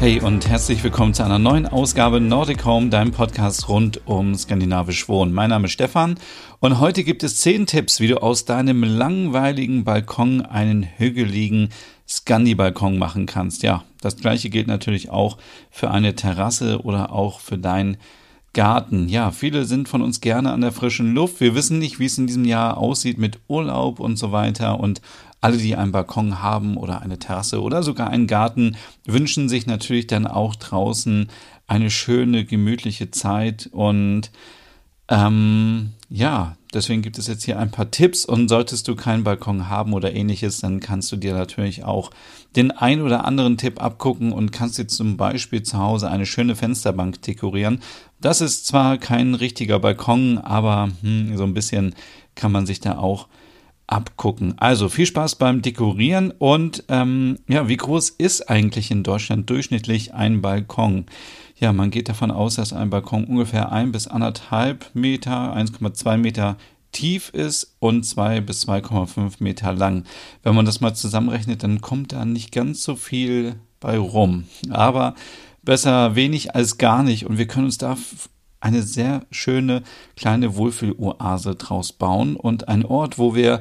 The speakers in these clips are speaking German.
Hey und herzlich willkommen zu einer neuen Ausgabe Nordic Home, deinem Podcast rund um skandinavisch Wohnen. Mein Name ist Stefan und heute gibt es zehn Tipps, wie du aus deinem langweiligen Balkon einen hügeligen Scandi-Balkon machen kannst. Ja, das gleiche gilt natürlich auch für eine Terrasse oder auch für dein Garten. Ja, viele sind von uns gerne an der frischen Luft. Wir wissen nicht, wie es in diesem Jahr aussieht mit Urlaub und so weiter. Und alle, die einen Balkon haben oder eine Terrasse oder sogar einen Garten, wünschen sich natürlich dann auch draußen eine schöne, gemütliche Zeit und ähm, ja, deswegen gibt es jetzt hier ein paar Tipps und solltest du keinen Balkon haben oder ähnliches, dann kannst du dir natürlich auch den ein oder anderen Tipp abgucken und kannst dir zum Beispiel zu Hause eine schöne Fensterbank dekorieren. Das ist zwar kein richtiger Balkon, aber hm, so ein bisschen kann man sich da auch abgucken. Also viel Spaß beim Dekorieren und ähm, ja, wie groß ist eigentlich in Deutschland durchschnittlich ein Balkon? Ja, man geht davon aus, dass ein Balkon ungefähr ein bis anderthalb Meter, 1,2 Meter tief ist und zwei bis 2,5 Meter lang. Wenn man das mal zusammenrechnet, dann kommt da nicht ganz so viel bei rum. Aber besser wenig als gar nicht und wir können uns da eine sehr schöne kleine Wohlfühloase draus bauen und ein Ort, wo wir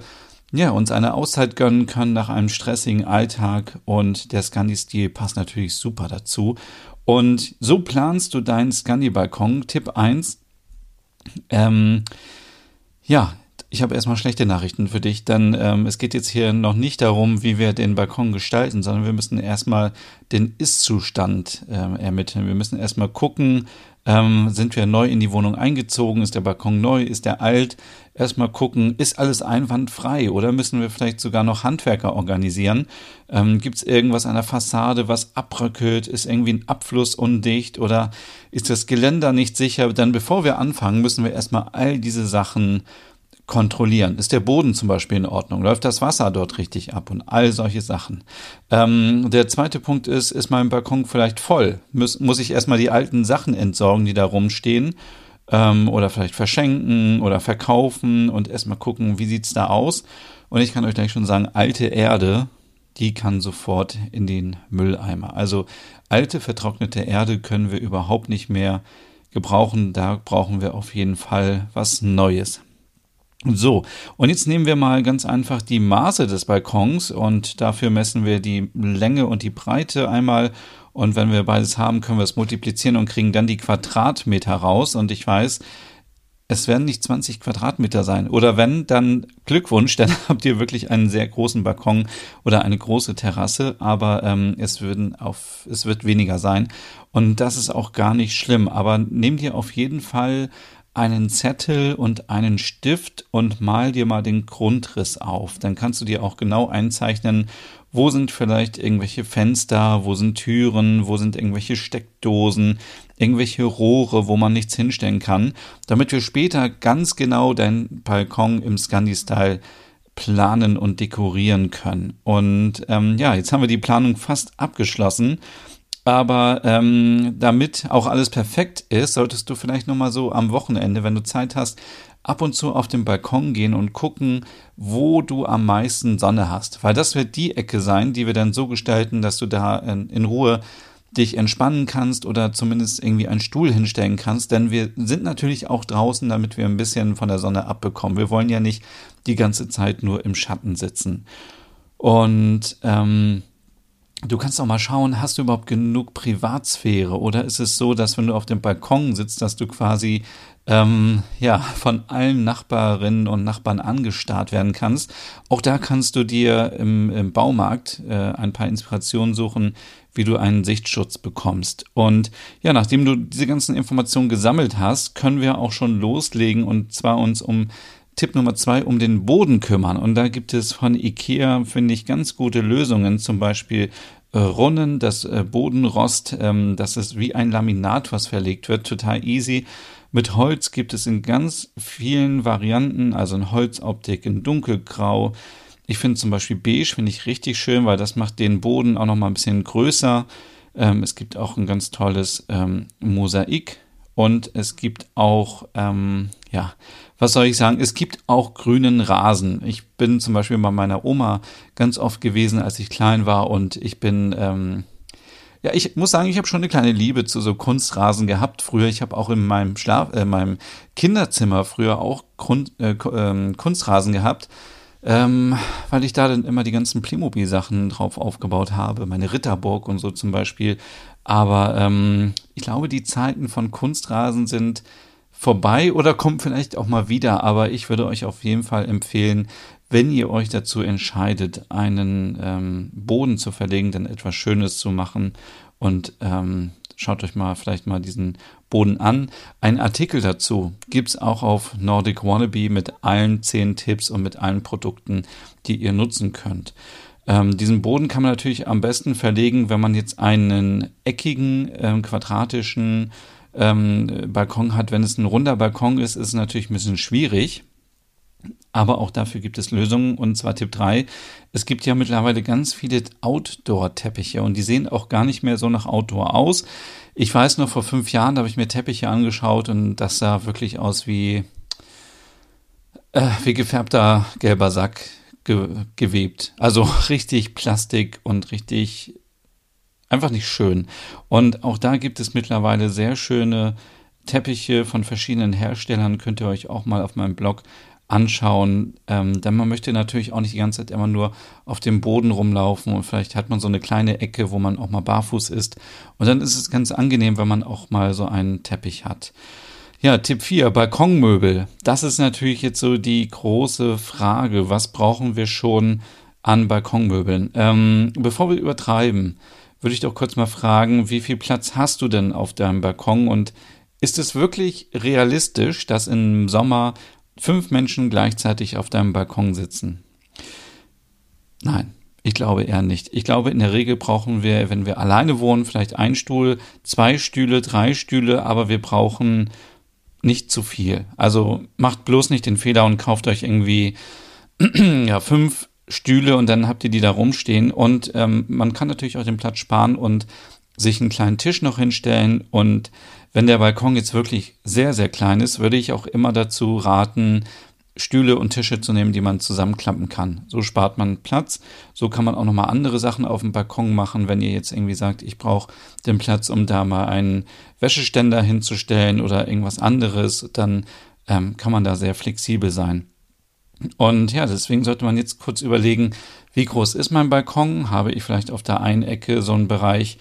ja, uns eine Auszeit gönnen können nach einem stressigen Alltag und der Scandi-Stil passt natürlich super dazu. Und so planst du deinen Scandi-Balkon. Tipp 1. Ähm, ja, ich habe erstmal schlechte Nachrichten für dich, denn ähm, es geht jetzt hier noch nicht darum, wie wir den Balkon gestalten, sondern wir müssen erstmal den Ist-Zustand äh, ermitteln. Wir müssen erstmal gucken, ähm, sind wir neu in die Wohnung eingezogen? Ist der Balkon neu? Ist der alt? Erstmal gucken, ist alles einwandfrei oder müssen wir vielleicht sogar noch Handwerker organisieren? Ähm, Gibt es irgendwas an der Fassade, was abbröckelt? Ist irgendwie ein Abfluss undicht oder ist das Geländer nicht sicher? Dann bevor wir anfangen, müssen wir erstmal all diese Sachen kontrollieren. Ist der Boden zum Beispiel in Ordnung? Läuft das Wasser dort richtig ab? Und all solche Sachen. Ähm, der zweite Punkt ist, ist mein Balkon vielleicht voll? Muss, muss ich erstmal die alten Sachen entsorgen, die da rumstehen? Ähm, oder vielleicht verschenken oder verkaufen und erstmal gucken, wie sieht's da aus? Und ich kann euch gleich schon sagen, alte Erde, die kann sofort in den Mülleimer. Also alte, vertrocknete Erde können wir überhaupt nicht mehr gebrauchen. Da brauchen wir auf jeden Fall was Neues. So, und jetzt nehmen wir mal ganz einfach die Maße des Balkons und dafür messen wir die Länge und die Breite einmal. Und wenn wir beides haben, können wir es multiplizieren und kriegen dann die Quadratmeter raus. Und ich weiß, es werden nicht 20 Quadratmeter sein. Oder wenn, dann Glückwunsch, dann habt ihr wirklich einen sehr großen Balkon oder eine große Terrasse, aber ähm, es, würden auf, es wird weniger sein. Und das ist auch gar nicht schlimm. Aber nehmt ihr auf jeden Fall einen Zettel und einen Stift und mal dir mal den Grundriss auf. Dann kannst du dir auch genau einzeichnen, wo sind vielleicht irgendwelche Fenster, wo sind Türen, wo sind irgendwelche Steckdosen, irgendwelche Rohre, wo man nichts hinstellen kann, damit wir später ganz genau deinen Balkon im Scandi-Style planen und dekorieren können. Und ähm, ja, jetzt haben wir die Planung fast abgeschlossen. Aber ähm, damit auch alles perfekt ist, solltest du vielleicht nochmal so am Wochenende, wenn du Zeit hast, ab und zu auf den Balkon gehen und gucken, wo du am meisten Sonne hast. Weil das wird die Ecke sein, die wir dann so gestalten, dass du da in, in Ruhe dich entspannen kannst oder zumindest irgendwie einen Stuhl hinstellen kannst. Denn wir sind natürlich auch draußen, damit wir ein bisschen von der Sonne abbekommen. Wir wollen ja nicht die ganze Zeit nur im Schatten sitzen. Und ähm, Du kannst auch mal schauen, hast du überhaupt genug Privatsphäre oder ist es so, dass wenn du auf dem Balkon sitzt, dass du quasi ähm, ja von allen Nachbarinnen und Nachbarn angestarrt werden kannst. Auch da kannst du dir im, im Baumarkt äh, ein paar Inspirationen suchen, wie du einen Sichtschutz bekommst. Und ja, nachdem du diese ganzen Informationen gesammelt hast, können wir auch schon loslegen und zwar uns um Tipp Nummer zwei, um den Boden kümmern. Und da gibt es von IKEA, finde ich, ganz gute Lösungen. Zum Beispiel äh, Runnen, das äh, Bodenrost, ähm, das ist wie ein Laminat, was verlegt wird, total easy. Mit Holz gibt es in ganz vielen Varianten, also in Holzoptik, in dunkelgrau. Ich finde zum Beispiel beige, finde ich richtig schön, weil das macht den Boden auch noch mal ein bisschen größer. Ähm, es gibt auch ein ganz tolles ähm, Mosaik und es gibt auch, ja, was soll ich sagen? Es gibt auch grünen Rasen. Ich bin zum Beispiel bei meiner Oma ganz oft gewesen, als ich klein war und ich bin, ähm, ja, ich muss sagen, ich habe schon eine kleine Liebe zu so Kunstrasen gehabt früher. Ich habe auch in meinem Schlaf, äh, meinem Kinderzimmer früher auch Grund, äh, äh, Kunstrasen gehabt, ähm, weil ich da dann immer die ganzen Playmobil-Sachen drauf aufgebaut habe, meine Ritterburg und so zum Beispiel. Aber ähm, ich glaube, die Zeiten von Kunstrasen sind vorbei oder kommt vielleicht auch mal wieder, aber ich würde euch auf jeden Fall empfehlen, wenn ihr euch dazu entscheidet, einen ähm, Boden zu verlegen, dann etwas Schönes zu machen und ähm, schaut euch mal vielleicht mal diesen Boden an. Ein Artikel dazu gibt's auch auf Nordic Wannabe mit allen zehn Tipps und mit allen Produkten, die ihr nutzen könnt. Ähm, diesen Boden kann man natürlich am besten verlegen, wenn man jetzt einen eckigen, ähm, quadratischen ähm, Balkon hat. Wenn es ein runder Balkon ist, ist es natürlich ein bisschen schwierig. Aber auch dafür gibt es Lösungen. Und zwar Tipp 3. Es gibt ja mittlerweile ganz viele Outdoor-Teppiche und die sehen auch gar nicht mehr so nach Outdoor aus. Ich weiß noch, vor fünf Jahren habe ich mir Teppiche angeschaut und das sah wirklich aus wie, äh, wie gefärbter gelber Sack ge gewebt. Also richtig Plastik und richtig einfach nicht schön. Und auch da gibt es mittlerweile sehr schöne Teppiche von verschiedenen Herstellern. Könnt ihr euch auch mal auf meinem Blog anschauen. Ähm, denn man möchte natürlich auch nicht die ganze Zeit immer nur auf dem Boden rumlaufen und vielleicht hat man so eine kleine Ecke, wo man auch mal barfuß ist. Und dann ist es ganz angenehm, wenn man auch mal so einen Teppich hat. Ja, Tipp 4, Balkonmöbel. Das ist natürlich jetzt so die große Frage. Was brauchen wir schon an Balkonmöbeln? Ähm, bevor wir übertreiben, würde ich doch kurz mal fragen, wie viel Platz hast du denn auf deinem Balkon und ist es wirklich realistisch, dass im Sommer fünf Menschen gleichzeitig auf deinem Balkon sitzen? Nein, ich glaube eher nicht. Ich glaube, in der Regel brauchen wir, wenn wir alleine wohnen, vielleicht ein Stuhl, zwei Stühle, drei Stühle, aber wir brauchen nicht zu viel. Also macht bloß nicht den Fehler und kauft euch irgendwie ja, fünf Stühle und dann habt ihr die da rumstehen. Und ähm, man kann natürlich auch den Platz sparen und sich einen kleinen Tisch noch hinstellen. Und wenn der Balkon jetzt wirklich sehr, sehr klein ist, würde ich auch immer dazu raten, Stühle und Tische zu nehmen, die man zusammenklappen kann. So spart man Platz. So kann man auch nochmal andere Sachen auf dem Balkon machen, wenn ihr jetzt irgendwie sagt, ich brauche den Platz, um da mal einen Wäscheständer hinzustellen oder irgendwas anderes, dann ähm, kann man da sehr flexibel sein. Und ja, deswegen sollte man jetzt kurz überlegen, wie groß ist mein Balkon? Habe ich vielleicht auf der einen Ecke so einen Bereich,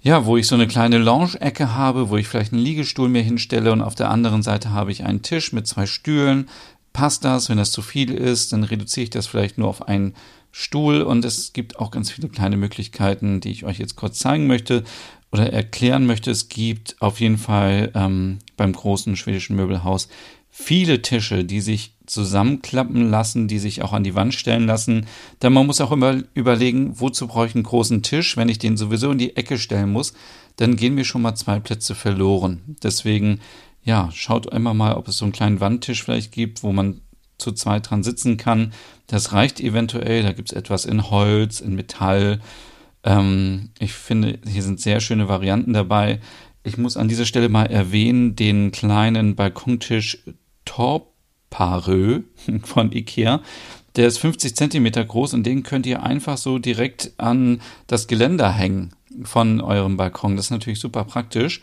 ja, wo ich so eine kleine Lounge-Ecke habe, wo ich vielleicht einen Liegestuhl mir hinstelle und auf der anderen Seite habe ich einen Tisch mit zwei Stühlen. Passt das? Wenn das zu viel ist, dann reduziere ich das vielleicht nur auf einen Stuhl und es gibt auch ganz viele kleine Möglichkeiten, die ich euch jetzt kurz zeigen möchte oder erklären möchte. Es gibt auf jeden Fall ähm, beim großen schwedischen Möbelhaus viele Tische, die sich zusammenklappen lassen, die sich auch an die Wand stellen lassen. Denn man muss auch immer überlegen, wozu brauche ich einen großen Tisch, wenn ich den sowieso in die Ecke stellen muss, dann gehen mir schon mal zwei Plätze verloren. Deswegen, ja, schaut immer mal, ob es so einen kleinen Wandtisch vielleicht gibt, wo man zu zweit dran sitzen kann. Das reicht eventuell. Da gibt es etwas in Holz, in Metall. Ähm, ich finde, hier sind sehr schöne Varianten dabei. Ich muss an dieser Stelle mal erwähnen, den kleinen Balkontisch Torparö von Ikea. Der ist 50 Zentimeter groß und den könnt ihr einfach so direkt an das Geländer hängen von eurem Balkon. Das ist natürlich super praktisch,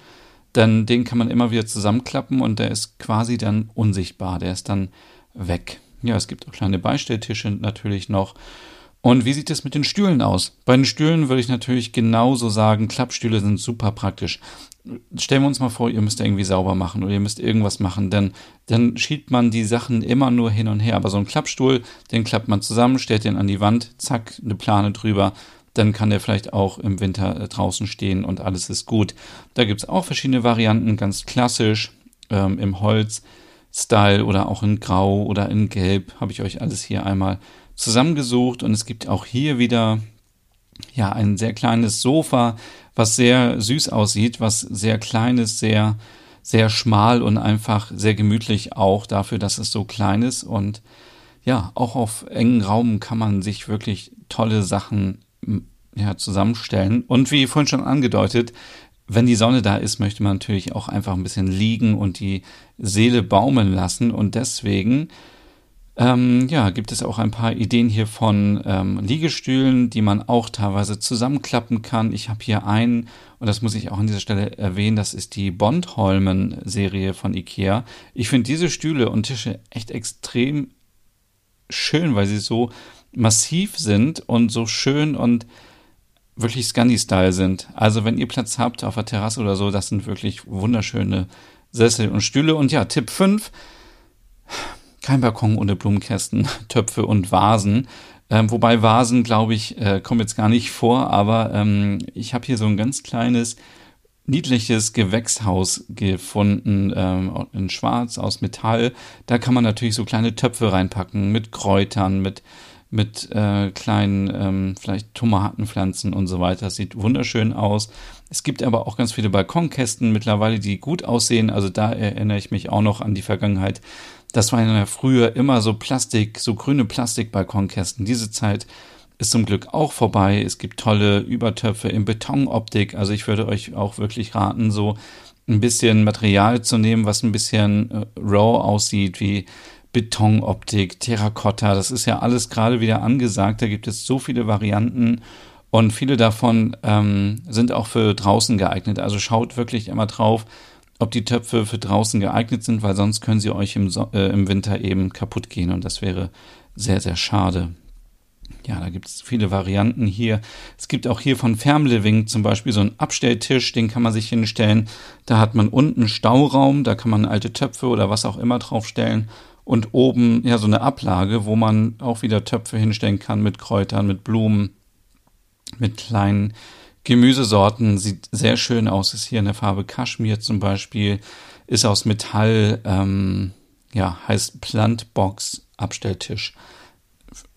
denn den kann man immer wieder zusammenklappen und der ist quasi dann unsichtbar. Der ist dann weg. Ja, es gibt auch kleine Beistelltische natürlich noch. Und wie sieht es mit den Stühlen aus? Bei den Stühlen würde ich natürlich genauso sagen, Klappstühle sind super praktisch stellen wir uns mal vor, ihr müsst irgendwie sauber machen oder ihr müsst irgendwas machen, denn dann schiebt man die Sachen immer nur hin und her. Aber so ein Klappstuhl, den klappt man zusammen, stellt den an die Wand, zack, eine Plane drüber, dann kann der vielleicht auch im Winter äh, draußen stehen und alles ist gut. Da gibt es auch verschiedene Varianten, ganz klassisch ähm, im Holz-Style oder auch in Grau oder in Gelb, habe ich euch alles hier einmal zusammengesucht und es gibt auch hier wieder ja, ein sehr kleines Sofa, was sehr süß aussieht, was sehr klein ist, sehr, sehr schmal und einfach sehr gemütlich auch dafür, dass es so klein ist. Und ja, auch auf engen Raum kann man sich wirklich tolle Sachen ja, zusammenstellen. Und wie vorhin schon angedeutet, wenn die Sonne da ist, möchte man natürlich auch einfach ein bisschen liegen und die Seele baumeln lassen. Und deswegen ähm, ja, gibt es auch ein paar Ideen hier von ähm, Liegestühlen, die man auch teilweise zusammenklappen kann. Ich habe hier einen, und das muss ich auch an dieser Stelle erwähnen, das ist die Bondholmen-Serie von IKEA. Ich finde diese Stühle und Tische echt extrem schön, weil sie so massiv sind und so schön und wirklich Scandi-Style sind. Also wenn ihr Platz habt auf der Terrasse oder so, das sind wirklich wunderschöne Sessel und Stühle. Und ja, Tipp 5 kein Balkon ohne Blumenkästen, Töpfe und Vasen. Ähm, wobei Vasen, glaube ich, äh, kommen jetzt gar nicht vor, aber ähm, ich habe hier so ein ganz kleines, niedliches Gewächshaus gefunden, ähm, in Schwarz aus Metall. Da kann man natürlich so kleine Töpfe reinpacken mit Kräutern, mit mit äh, kleinen, ähm, vielleicht Tomatenpflanzen und so weiter. Das sieht wunderschön aus. Es gibt aber auch ganz viele Balkonkästen mittlerweile, die gut aussehen. Also da erinnere ich mich auch noch an die Vergangenheit. Das waren ja früher immer so Plastik, so grüne Plastikbalkonkästen. Diese Zeit ist zum Glück auch vorbei. Es gibt tolle Übertöpfe in Betonoptik. Also ich würde euch auch wirklich raten, so ein bisschen Material zu nehmen, was ein bisschen äh, raw aussieht, wie Betonoptik, Terrakotta, das ist ja alles gerade wieder angesagt. Da gibt es so viele Varianten und viele davon ähm, sind auch für draußen geeignet. Also schaut wirklich immer drauf, ob die Töpfe für draußen geeignet sind, weil sonst können sie euch im, so äh, im Winter eben kaputt gehen und das wäre sehr, sehr schade. Ja, da gibt es viele Varianten hier. Es gibt auch hier von Living zum Beispiel so einen Abstelltisch, den kann man sich hinstellen. Da hat man unten Stauraum, da kann man alte Töpfe oder was auch immer draufstellen und oben ja so eine Ablage, wo man auch wieder Töpfe hinstellen kann mit Kräutern, mit Blumen, mit kleinen Gemüsesorten. Sieht sehr schön aus. Ist hier in der Farbe Kaschmir zum Beispiel. Ist aus Metall. Ähm, ja, heißt Plantbox Abstelltisch.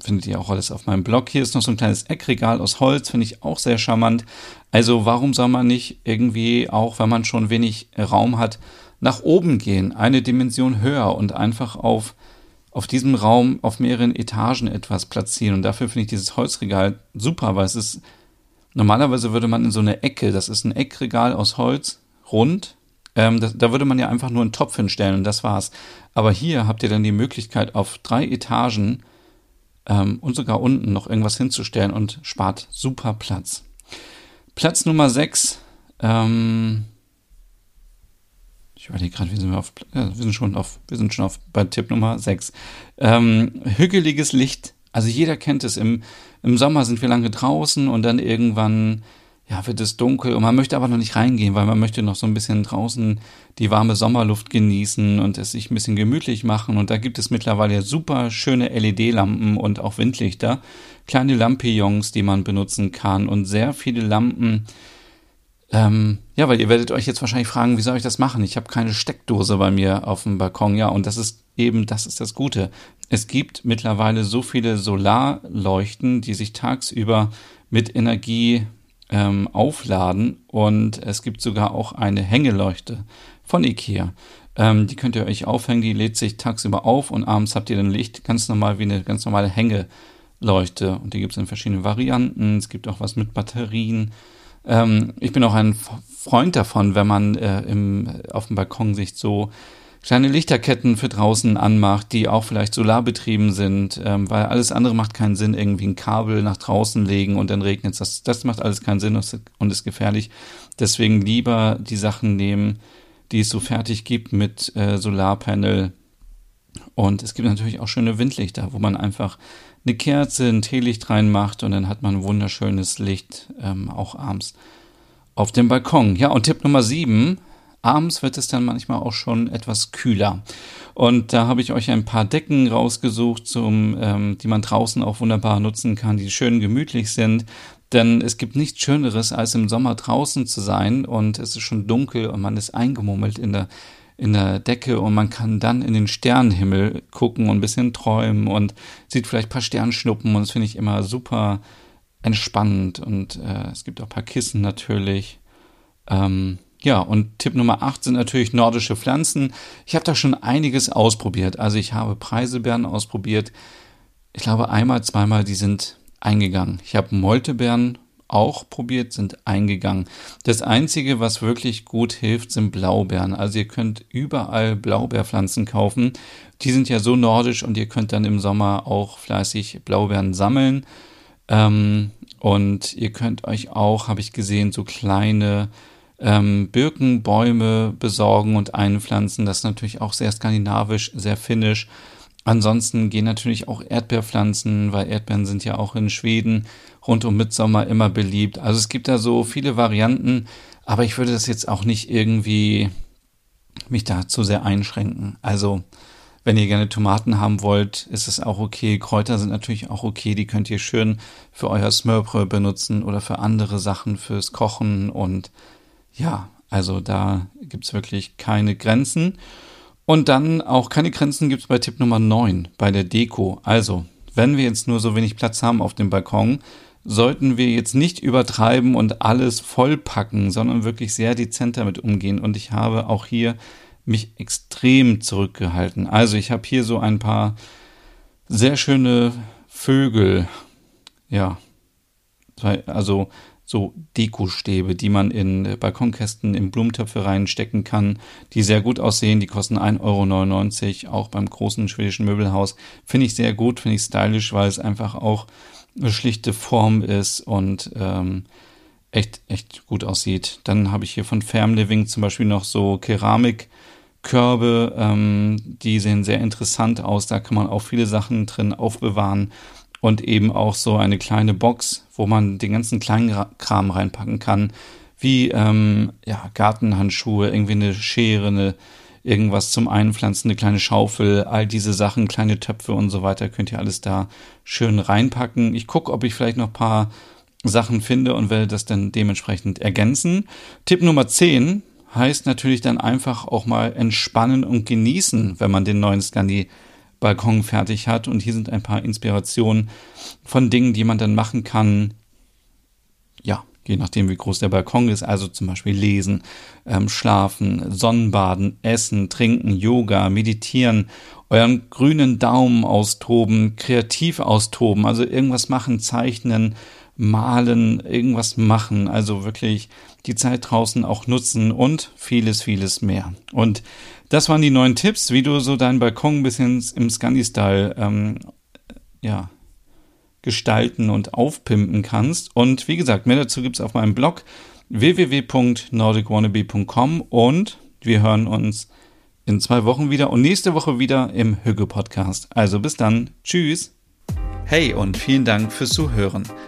Findet ihr auch alles auf meinem Blog. Hier ist noch so ein kleines Eckregal aus Holz. Finde ich auch sehr charmant. Also warum soll man nicht irgendwie, auch wenn man schon wenig Raum hat, nach oben gehen, eine Dimension höher und einfach auf, auf diesem Raum auf mehreren Etagen etwas platzieren. Und dafür finde ich dieses Holzregal super, weil es ist, normalerweise würde man in so eine Ecke, das ist ein Eckregal aus Holz, rund, ähm, das, da würde man ja einfach nur einen Topf hinstellen und das war's. Aber hier habt ihr dann die Möglichkeit, auf drei Etagen ähm, und sogar unten noch irgendwas hinzustellen und spart super Platz. Platz Nummer 6, ähm, ich überlege gerade, wie sind wir auf, ja, wir sind schon auf, wir sind schon auf bei Tipp Nummer 6. Ähm, hügeliges Licht. Also jeder kennt es. Im, Im Sommer sind wir lange draußen und dann irgendwann, ja, wird es dunkel und man möchte aber noch nicht reingehen, weil man möchte noch so ein bisschen draußen die warme Sommerluft genießen und es sich ein bisschen gemütlich machen. Und da gibt es mittlerweile super schöne LED-Lampen und auch Windlichter. Kleine Lampions, die man benutzen kann und sehr viele Lampen, ähm, ja, weil ihr werdet euch jetzt wahrscheinlich fragen, wie soll ich das machen? Ich habe keine Steckdose bei mir auf dem Balkon. Ja, und das ist eben, das ist das Gute. Es gibt mittlerweile so viele Solarleuchten, die sich tagsüber mit Energie ähm, aufladen. Und es gibt sogar auch eine Hängeleuchte von Ikea. Ähm, die könnt ihr euch aufhängen, die lädt sich tagsüber auf und abends habt ihr dann Licht ganz normal wie eine ganz normale Hängeleuchte. Und die gibt es in verschiedenen Varianten. Es gibt auch was mit Batterien. Ähm, ich bin auch ein Freund davon, wenn man äh, im, auf dem Balkon sich so kleine Lichterketten für draußen anmacht, die auch vielleicht solarbetrieben sind, ähm, weil alles andere macht keinen Sinn, irgendwie ein Kabel nach draußen legen und dann regnet es. Das, das macht alles keinen Sinn und ist gefährlich. Deswegen lieber die Sachen nehmen, die es so fertig gibt mit äh, Solarpanel. Und es gibt natürlich auch schöne Windlichter, wo man einfach eine Kerze, ein Teelicht reinmacht und dann hat man wunderschönes Licht, ähm, auch abends auf dem Balkon. Ja, und Tipp Nummer sieben. Abends wird es dann manchmal auch schon etwas kühler. Und da habe ich euch ein paar Decken rausgesucht, zum, ähm, die man draußen auch wunderbar nutzen kann, die schön gemütlich sind. Denn es gibt nichts Schöneres, als im Sommer draußen zu sein und es ist schon dunkel und man ist eingemummelt in der in der Decke und man kann dann in den Sternenhimmel gucken und ein bisschen träumen und sieht vielleicht ein paar Sternschnuppen und das finde ich immer super entspannend und äh, es gibt auch ein paar Kissen natürlich. Ähm, ja, und Tipp Nummer 8 sind natürlich nordische Pflanzen. Ich habe da schon einiges ausprobiert. Also ich habe Preiselbeeren ausprobiert. Ich glaube einmal, zweimal, die sind eingegangen. Ich habe Moltebeeren auch probiert, sind eingegangen. Das Einzige, was wirklich gut hilft, sind Blaubeeren. Also ihr könnt überall Blaubeerpflanzen kaufen. Die sind ja so nordisch und ihr könnt dann im Sommer auch fleißig Blaubeeren sammeln. Ähm, und ihr könnt euch auch, habe ich gesehen, so kleine ähm, Birkenbäume besorgen und einpflanzen. Das ist natürlich auch sehr skandinavisch, sehr finnisch. Ansonsten gehen natürlich auch Erdbeerpflanzen, weil Erdbeeren sind ja auch in Schweden rund um Mitsommer immer beliebt. Also es gibt da so viele Varianten, aber ich würde das jetzt auch nicht irgendwie mich da zu sehr einschränken. Also wenn ihr gerne Tomaten haben wollt, ist es auch okay. Kräuter sind natürlich auch okay. Die könnt ihr schön für euer Smörbrö benutzen oder für andere Sachen, fürs Kochen und ja, also da gibt's wirklich keine Grenzen. Und dann auch keine Grenzen gibt's bei Tipp Nummer 9, bei der Deko. Also, wenn wir jetzt nur so wenig Platz haben auf dem Balkon, sollten wir jetzt nicht übertreiben und alles vollpacken, sondern wirklich sehr dezent damit umgehen. Und ich habe auch hier mich extrem zurückgehalten. Also ich habe hier so ein paar sehr schöne Vögel. Ja, also so Dekostäbe, die man in Balkonkästen in Blumentöpfe reinstecken kann, die sehr gut aussehen. Die kosten 1,99 Euro, auch beim großen schwedischen Möbelhaus. Finde ich sehr gut, finde ich stylisch, weil es einfach auch eine schlichte Form ist und ähm, echt, echt gut aussieht. Dann habe ich hier von Farm Living zum Beispiel noch so Keramikkörbe, ähm, die sehen sehr interessant aus. Da kann man auch viele Sachen drin aufbewahren und eben auch so eine kleine Box, wo man den ganzen kleinen Kram reinpacken kann, wie ähm, ja, Gartenhandschuhe, irgendwie eine Schere, eine, irgendwas zum Einpflanzen, eine kleine Schaufel, all diese Sachen, kleine Töpfe und so weiter, könnt ihr alles da schön reinpacken. Ich gucke, ob ich vielleicht noch paar Sachen finde und werde das dann dementsprechend ergänzen. Tipp Nummer 10 heißt natürlich dann einfach auch mal entspannen und genießen, wenn man den neuen Scandi Balkon fertig hat. Und hier sind ein paar Inspirationen von Dingen, die man dann machen kann. Ja, je nachdem, wie groß der Balkon ist. Also zum Beispiel lesen, ähm, schlafen, Sonnenbaden, essen, trinken, Yoga, meditieren, euren grünen Daumen austoben, kreativ austoben, also irgendwas machen, zeichnen, malen, irgendwas machen. Also wirklich die Zeit draußen auch nutzen und vieles, vieles mehr. Und das waren die neuen Tipps, wie du so deinen Balkon ein bisschen im Scandi-Style ähm, ja, gestalten und aufpimpen kannst. Und wie gesagt, mehr dazu gibt's auf meinem Blog www.nordicwannabe.com und wir hören uns in zwei Wochen wieder und nächste Woche wieder im Hügge Podcast. Also bis dann. Tschüss. Hey und vielen Dank fürs Zuhören.